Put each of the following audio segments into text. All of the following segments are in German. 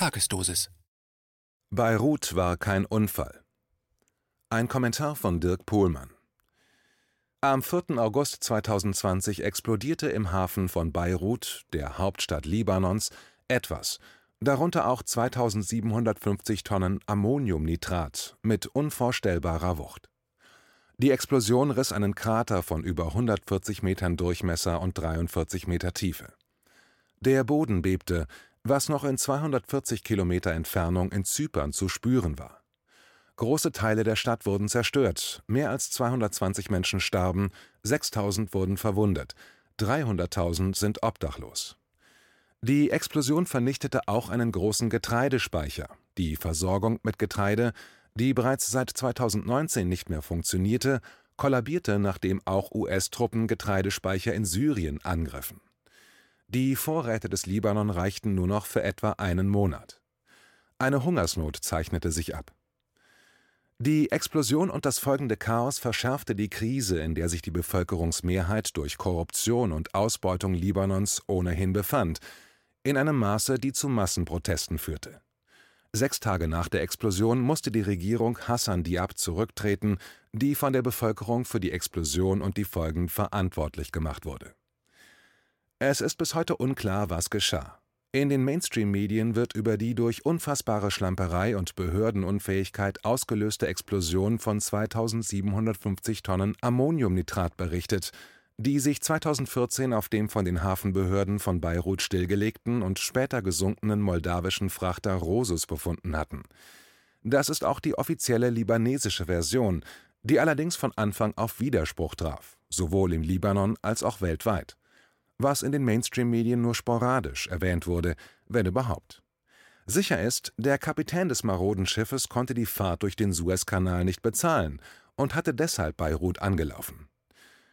Tagesdosis. Beirut war kein Unfall. Ein Kommentar von Dirk Pohlmann. Am 4. August 2020 explodierte im Hafen von Beirut, der Hauptstadt Libanons, etwas, darunter auch 2750 Tonnen Ammoniumnitrat mit unvorstellbarer Wucht. Die Explosion riss einen Krater von über 140 Metern Durchmesser und 43 Meter Tiefe. Der Boden bebte, was noch in 240 Kilometer Entfernung in Zypern zu spüren war. Große Teile der Stadt wurden zerstört, mehr als 220 Menschen starben, 6000 wurden verwundet, 300.000 sind obdachlos. Die Explosion vernichtete auch einen großen Getreidespeicher. Die Versorgung mit Getreide, die bereits seit 2019 nicht mehr funktionierte, kollabierte, nachdem auch US-Truppen Getreidespeicher in Syrien angriffen. Die Vorräte des Libanon reichten nur noch für etwa einen Monat. Eine Hungersnot zeichnete sich ab. Die Explosion und das folgende Chaos verschärfte die Krise, in der sich die Bevölkerungsmehrheit durch Korruption und Ausbeutung Libanons ohnehin befand, in einem Maße, die zu Massenprotesten führte. Sechs Tage nach der Explosion musste die Regierung Hassan Diab zurücktreten, die von der Bevölkerung für die Explosion und die Folgen verantwortlich gemacht wurde. Es ist bis heute unklar, was geschah. In den Mainstream-Medien wird über die durch unfassbare Schlamperei und Behördenunfähigkeit ausgelöste Explosion von 2750 Tonnen Ammoniumnitrat berichtet, die sich 2014 auf dem von den Hafenbehörden von Beirut stillgelegten und später gesunkenen moldawischen Frachter Rosus befunden hatten. Das ist auch die offizielle libanesische Version, die allerdings von Anfang auf Widerspruch traf, sowohl im Libanon als auch weltweit was in den Mainstream-Medien nur sporadisch erwähnt wurde, wenn überhaupt. Sicher ist, der Kapitän des maroden Schiffes konnte die Fahrt durch den Suezkanal nicht bezahlen und hatte deshalb Beirut angelaufen.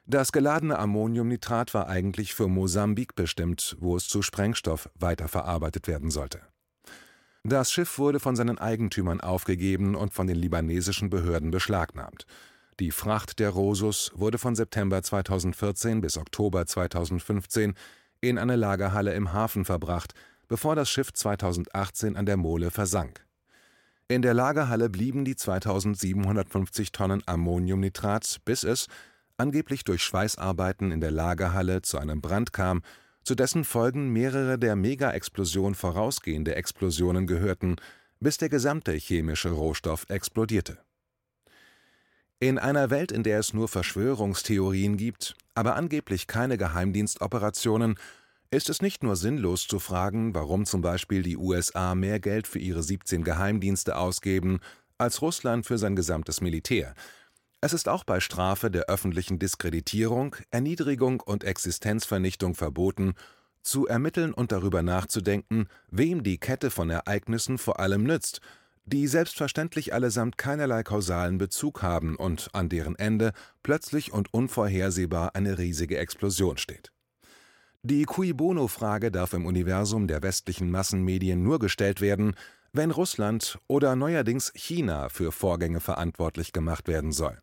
Das geladene Ammoniumnitrat war eigentlich für Mosambik bestimmt, wo es zu Sprengstoff weiterverarbeitet werden sollte. Das Schiff wurde von seinen Eigentümern aufgegeben und von den libanesischen Behörden beschlagnahmt. Die Fracht der Rosus wurde von September 2014 bis Oktober 2015 in eine Lagerhalle im Hafen verbracht, bevor das Schiff 2018 an der Mole versank. In der Lagerhalle blieben die 2750 Tonnen Ammoniumnitrat, bis es, angeblich durch Schweißarbeiten in der Lagerhalle, zu einem Brand kam, zu dessen Folgen mehrere der Mega-Explosion vorausgehende Explosionen gehörten, bis der gesamte chemische Rohstoff explodierte. In einer Welt, in der es nur Verschwörungstheorien gibt, aber angeblich keine Geheimdienstoperationen, ist es nicht nur sinnlos zu fragen, warum zum Beispiel die USA mehr Geld für ihre 17 Geheimdienste ausgeben als Russland für sein gesamtes Militär. Es ist auch bei Strafe der öffentlichen Diskreditierung, Erniedrigung und Existenzvernichtung verboten, zu ermitteln und darüber nachzudenken, wem die Kette von Ereignissen vor allem nützt die selbstverständlich allesamt keinerlei kausalen Bezug haben und an deren Ende plötzlich und unvorhersehbar eine riesige Explosion steht. Die Cui Bono-Frage darf im Universum der westlichen Massenmedien nur gestellt werden, wenn Russland oder neuerdings China für Vorgänge verantwortlich gemacht werden soll.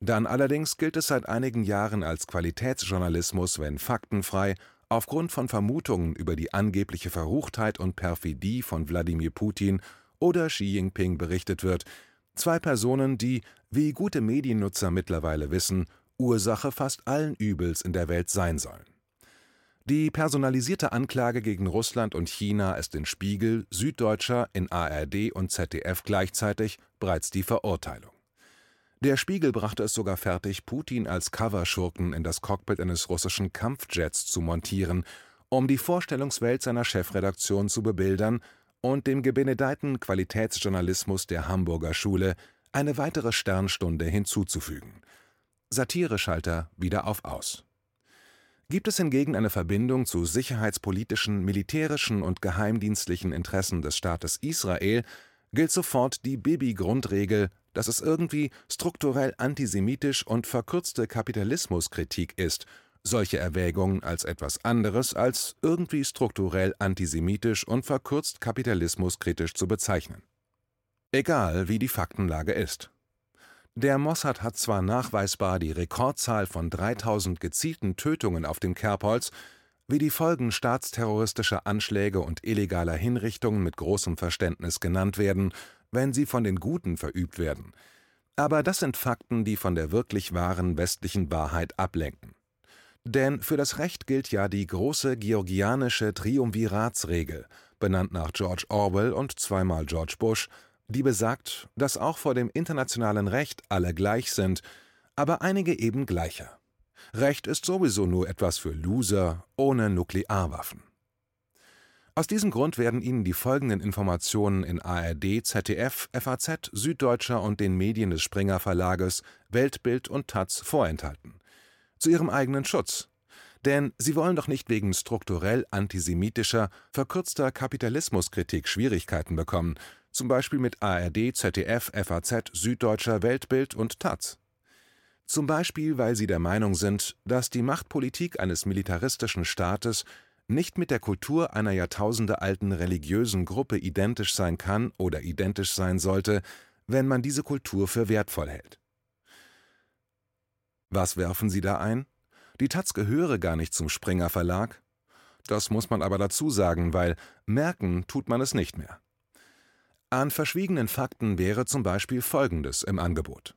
Dann allerdings gilt es seit einigen Jahren als Qualitätsjournalismus, wenn faktenfrei aufgrund von Vermutungen über die angebliche Verruchtheit und Perfidie von Wladimir Putin oder Xi Jinping berichtet wird, zwei Personen, die, wie gute Mediennutzer mittlerweile wissen, Ursache fast allen Übels in der Welt sein sollen. Die personalisierte Anklage gegen Russland und China ist in Spiegel, Süddeutscher, in ARD und ZDF gleichzeitig bereits die Verurteilung. Der Spiegel brachte es sogar fertig, Putin als Coverschurken in das Cockpit eines russischen Kampfjets zu montieren, um die Vorstellungswelt seiner Chefredaktion zu bebildern und dem gebenedeiten Qualitätsjournalismus der Hamburger Schule eine weitere Sternstunde hinzuzufügen. Satireschalter wieder auf Aus. Gibt es hingegen eine Verbindung zu sicherheitspolitischen, militärischen und geheimdienstlichen Interessen des Staates Israel, gilt sofort die Bibi-Grundregel, dass es irgendwie strukturell antisemitisch und verkürzte Kapitalismuskritik ist solche Erwägungen als etwas anderes als irgendwie strukturell antisemitisch und verkürzt kapitalismuskritisch zu bezeichnen. Egal wie die Faktenlage ist. Der Mossad hat zwar nachweisbar die Rekordzahl von 3000 gezielten Tötungen auf dem Kerbholz, wie die Folgen staatsterroristischer Anschläge und illegaler Hinrichtungen mit großem Verständnis genannt werden, wenn sie von den Guten verübt werden. Aber das sind Fakten, die von der wirklich wahren westlichen Wahrheit ablenken. Denn für das Recht gilt ja die große georgianische Triumviratsregel, benannt nach George Orwell und zweimal George Bush, die besagt, dass auch vor dem internationalen Recht alle gleich sind, aber einige eben gleicher. Recht ist sowieso nur etwas für Loser ohne Nuklearwaffen. Aus diesem Grund werden Ihnen die folgenden Informationen in ARD, ZDF, FAZ, Süddeutscher und den Medien des Springer Verlages, Weltbild und Taz vorenthalten. Zu Ihrem eigenen Schutz. Denn Sie wollen doch nicht wegen strukturell antisemitischer, verkürzter Kapitalismuskritik Schwierigkeiten bekommen, zum Beispiel mit ARD, ZDF, FAZ, Süddeutscher, Weltbild und Taz. Zum Beispiel, weil sie der Meinung sind, dass die Machtpolitik eines militaristischen Staates nicht mit der Kultur einer jahrtausendealten religiösen Gruppe identisch sein kann oder identisch sein sollte, wenn man diese Kultur für wertvoll hält. Was werfen Sie da ein? Die Taz gehöre gar nicht zum Springer Verlag? Das muss man aber dazu sagen, weil merken tut man es nicht mehr. An verschwiegenen Fakten wäre zum Beispiel Folgendes im Angebot.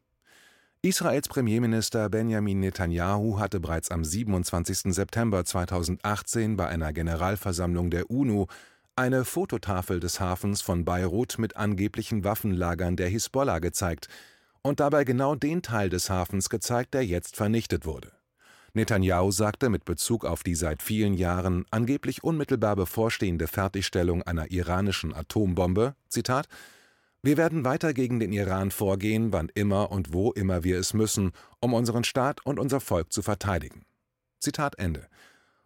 Israels Premierminister Benjamin Netanyahu hatte bereits am 27. September 2018 bei einer Generalversammlung der UNO eine Fototafel des Hafens von Beirut mit angeblichen Waffenlagern der Hisbollah gezeigt und dabei genau den Teil des Hafens gezeigt, der jetzt vernichtet wurde. Netanyahu sagte mit Bezug auf die seit vielen Jahren angeblich unmittelbar bevorstehende Fertigstellung einer iranischen Atombombe: Zitat wir werden weiter gegen den Iran vorgehen, wann immer und wo immer wir es müssen, um unseren Staat und unser Volk zu verteidigen. Zitat Ende.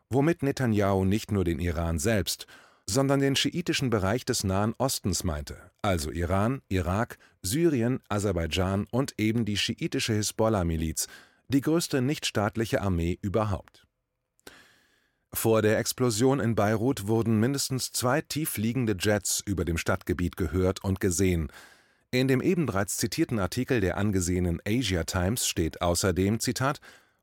Womit Netanyahu nicht nur den Iran selbst, sondern den schiitischen Bereich des Nahen Ostens meinte, also Iran, Irak, Syrien, Aserbaidschan und eben die schiitische Hisbollah-Miliz, die größte nichtstaatliche Armee überhaupt. Vor der Explosion in Beirut wurden mindestens zwei tieffliegende Jets über dem Stadtgebiet gehört und gesehen. In dem eben bereits zitierten Artikel der angesehenen Asia Times steht außerdem: Zitat,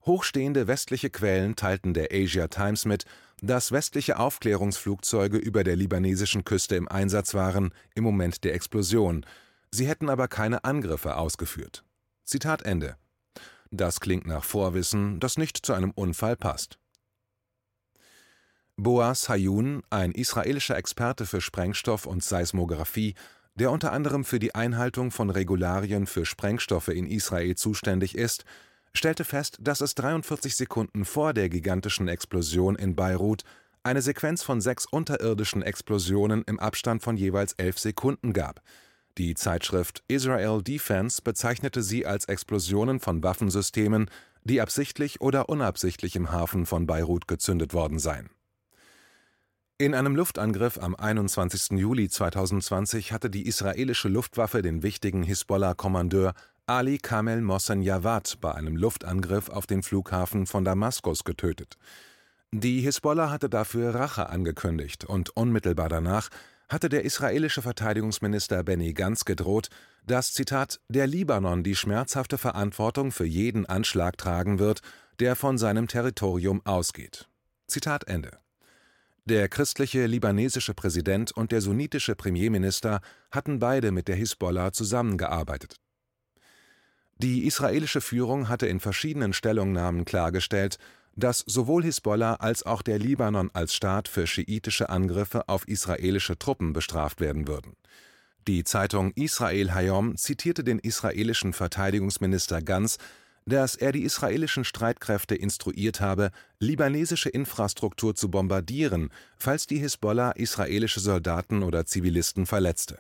Hochstehende westliche Quellen teilten der Asia Times mit, dass westliche Aufklärungsflugzeuge über der libanesischen Küste im Einsatz waren im Moment der Explosion. Sie hätten aber keine Angriffe ausgeführt. Zitat Ende. Das klingt nach Vorwissen, das nicht zu einem Unfall passt. Boaz Hayun, ein israelischer Experte für Sprengstoff und Seismographie, der unter anderem für die Einhaltung von Regularien für Sprengstoffe in Israel zuständig ist, stellte fest, dass es 43 Sekunden vor der gigantischen Explosion in Beirut eine Sequenz von sechs unterirdischen Explosionen im Abstand von jeweils elf Sekunden gab. Die Zeitschrift Israel Defense bezeichnete sie als Explosionen von Waffensystemen, die absichtlich oder unabsichtlich im Hafen von Beirut gezündet worden seien in einem Luftangriff am 21. Juli 2020 hatte die israelische Luftwaffe den wichtigen Hisbollah-Kommandeur Ali Kamel Mohsen Jawad bei einem Luftangriff auf den Flughafen von Damaskus getötet. Die Hisbollah hatte dafür Rache angekündigt und unmittelbar danach hatte der israelische Verteidigungsminister Benny Gantz gedroht, dass Zitat der Libanon die schmerzhafte Verantwortung für jeden Anschlag tragen wird, der von seinem Territorium ausgeht. Zitat Ende. Der christliche libanesische Präsident und der sunnitische Premierminister hatten beide mit der Hisbollah zusammengearbeitet. Die israelische Führung hatte in verschiedenen Stellungnahmen klargestellt, dass sowohl Hisbollah als auch der Libanon als Staat für schiitische Angriffe auf israelische Truppen bestraft werden würden. Die Zeitung Israel Hayom zitierte den israelischen Verteidigungsminister Gantz dass er die israelischen Streitkräfte instruiert habe, libanesische Infrastruktur zu bombardieren, falls die Hisbollah israelische Soldaten oder Zivilisten verletzte.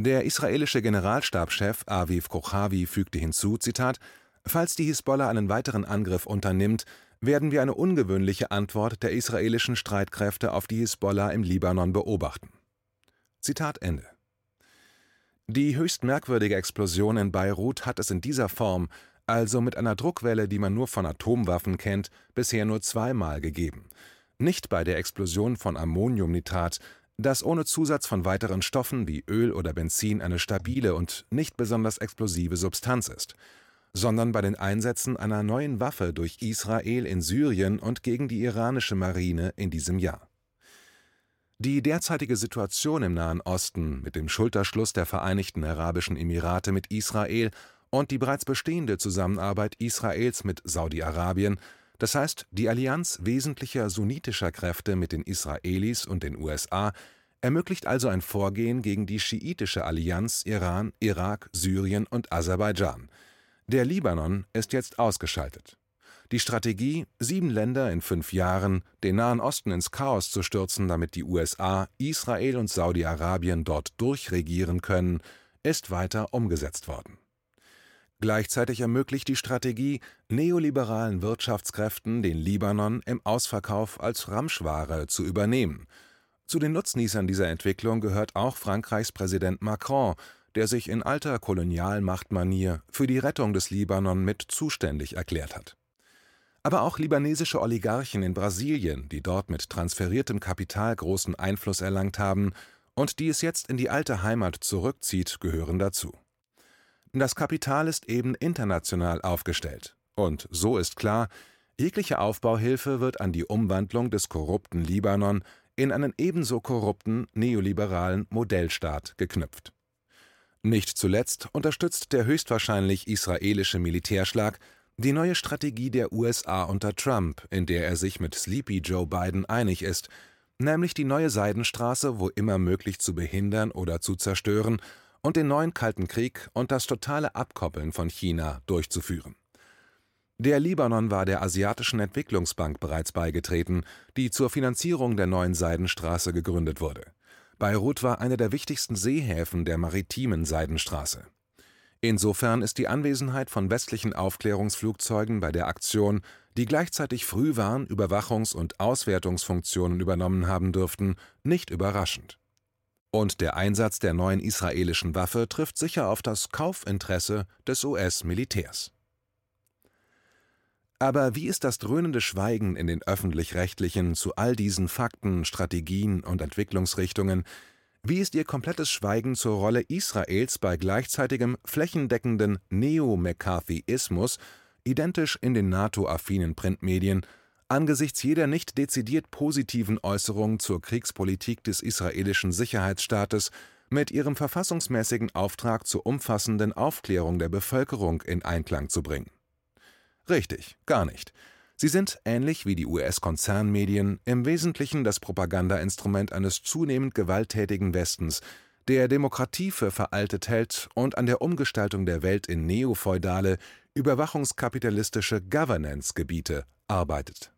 Der israelische Generalstabschef Aviv Kochavi fügte hinzu: Zitat, Falls die Hisbollah einen weiteren Angriff unternimmt, werden wir eine ungewöhnliche Antwort der israelischen Streitkräfte auf die Hisbollah im Libanon beobachten. Zitat Ende. Die höchst merkwürdige Explosion in Beirut hat es in dieser Form also mit einer Druckwelle, die man nur von Atomwaffen kennt, bisher nur zweimal gegeben. Nicht bei der Explosion von Ammoniumnitrat, das ohne Zusatz von weiteren Stoffen wie Öl oder Benzin eine stabile und nicht besonders explosive Substanz ist, sondern bei den Einsätzen einer neuen Waffe durch Israel in Syrien und gegen die iranische Marine in diesem Jahr. Die derzeitige Situation im Nahen Osten mit dem Schulterschluss der Vereinigten Arabischen Emirate mit Israel und die bereits bestehende Zusammenarbeit Israels mit Saudi-Arabien, das heißt die Allianz wesentlicher sunnitischer Kräfte mit den Israelis und den USA, ermöglicht also ein Vorgehen gegen die schiitische Allianz Iran, Irak, Syrien und Aserbaidschan. Der Libanon ist jetzt ausgeschaltet. Die Strategie, sieben Länder in fünf Jahren, den Nahen Osten ins Chaos zu stürzen, damit die USA, Israel und Saudi-Arabien dort durchregieren können, ist weiter umgesetzt worden. Gleichzeitig ermöglicht die Strategie neoliberalen Wirtschaftskräften, den Libanon im Ausverkauf als Ramschware zu übernehmen. Zu den Nutznießern dieser Entwicklung gehört auch Frankreichs Präsident Macron, der sich in alter Kolonialmachtmanier für die Rettung des Libanon mit zuständig erklärt hat. Aber auch libanesische Oligarchen in Brasilien, die dort mit transferiertem Kapital großen Einfluss erlangt haben und die es jetzt in die alte Heimat zurückzieht, gehören dazu. Das Kapital ist eben international aufgestellt. Und so ist klar, jegliche Aufbauhilfe wird an die Umwandlung des korrupten Libanon in einen ebenso korrupten neoliberalen Modellstaat geknüpft. Nicht zuletzt unterstützt der höchstwahrscheinlich israelische Militärschlag die neue Strategie der USA unter Trump, in der er sich mit Sleepy Joe Biden einig ist, nämlich die neue Seidenstraße wo immer möglich zu behindern oder zu zerstören und den neuen Kalten Krieg und das totale Abkoppeln von China durchzuführen. Der Libanon war der Asiatischen Entwicklungsbank bereits beigetreten, die zur Finanzierung der neuen Seidenstraße gegründet wurde. Beirut war einer der wichtigsten Seehäfen der maritimen Seidenstraße. Insofern ist die Anwesenheit von westlichen Aufklärungsflugzeugen bei der Aktion, die gleichzeitig Frühwarn-, Überwachungs- und Auswertungsfunktionen übernommen haben dürften, nicht überraschend und der Einsatz der neuen israelischen Waffe trifft sicher auf das Kaufinteresse des US-Militärs. Aber wie ist das dröhnende Schweigen in den öffentlich-rechtlichen zu all diesen Fakten, Strategien und Entwicklungsrichtungen, wie ist ihr komplettes Schweigen zur Rolle Israels bei gleichzeitigem flächendeckenden Neo-McCarthyismus, identisch in den NATO-affinen Printmedien, Angesichts jeder nicht dezidiert positiven Äußerung zur Kriegspolitik des israelischen Sicherheitsstaates mit ihrem verfassungsmäßigen Auftrag zur umfassenden Aufklärung der Bevölkerung in Einklang zu bringen. Richtig, gar nicht. Sie sind, ähnlich wie die US-Konzernmedien, im Wesentlichen das Propagandainstrument eines zunehmend gewalttätigen Westens, der Demokratie für veraltet hält und an der Umgestaltung der Welt in neofeudale, überwachungskapitalistische Governance-Gebiete arbeitet